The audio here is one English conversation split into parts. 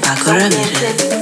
Paco Ramirez.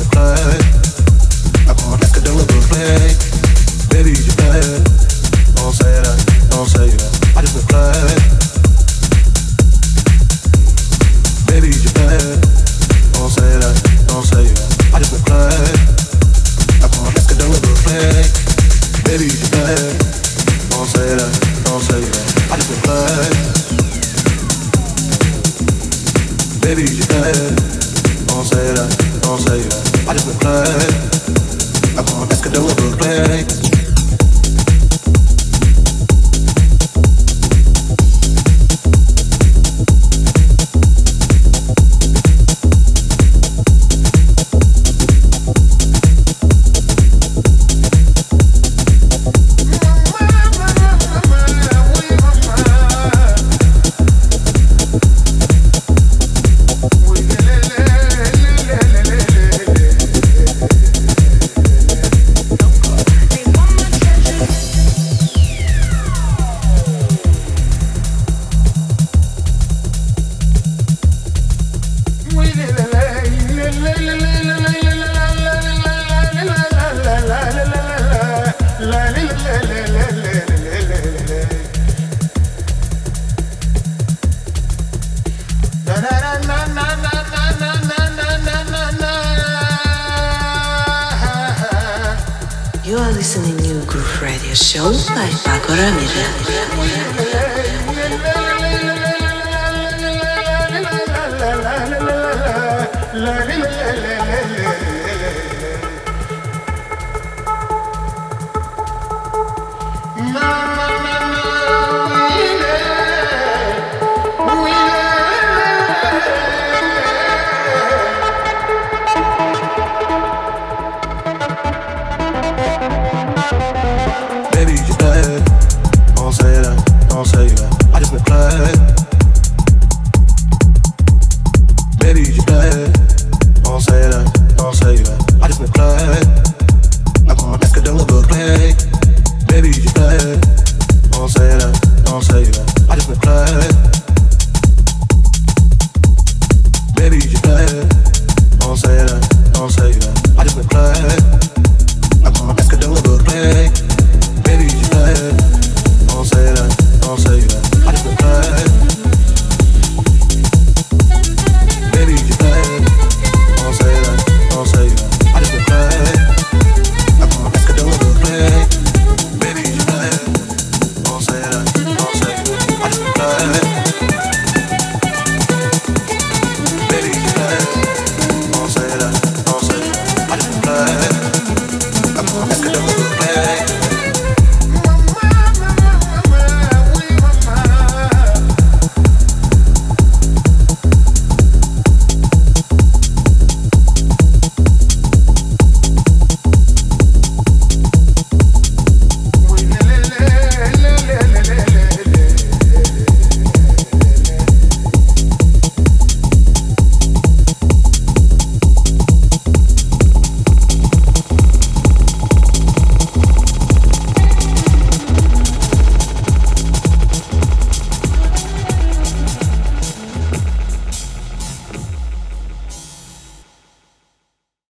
Listening to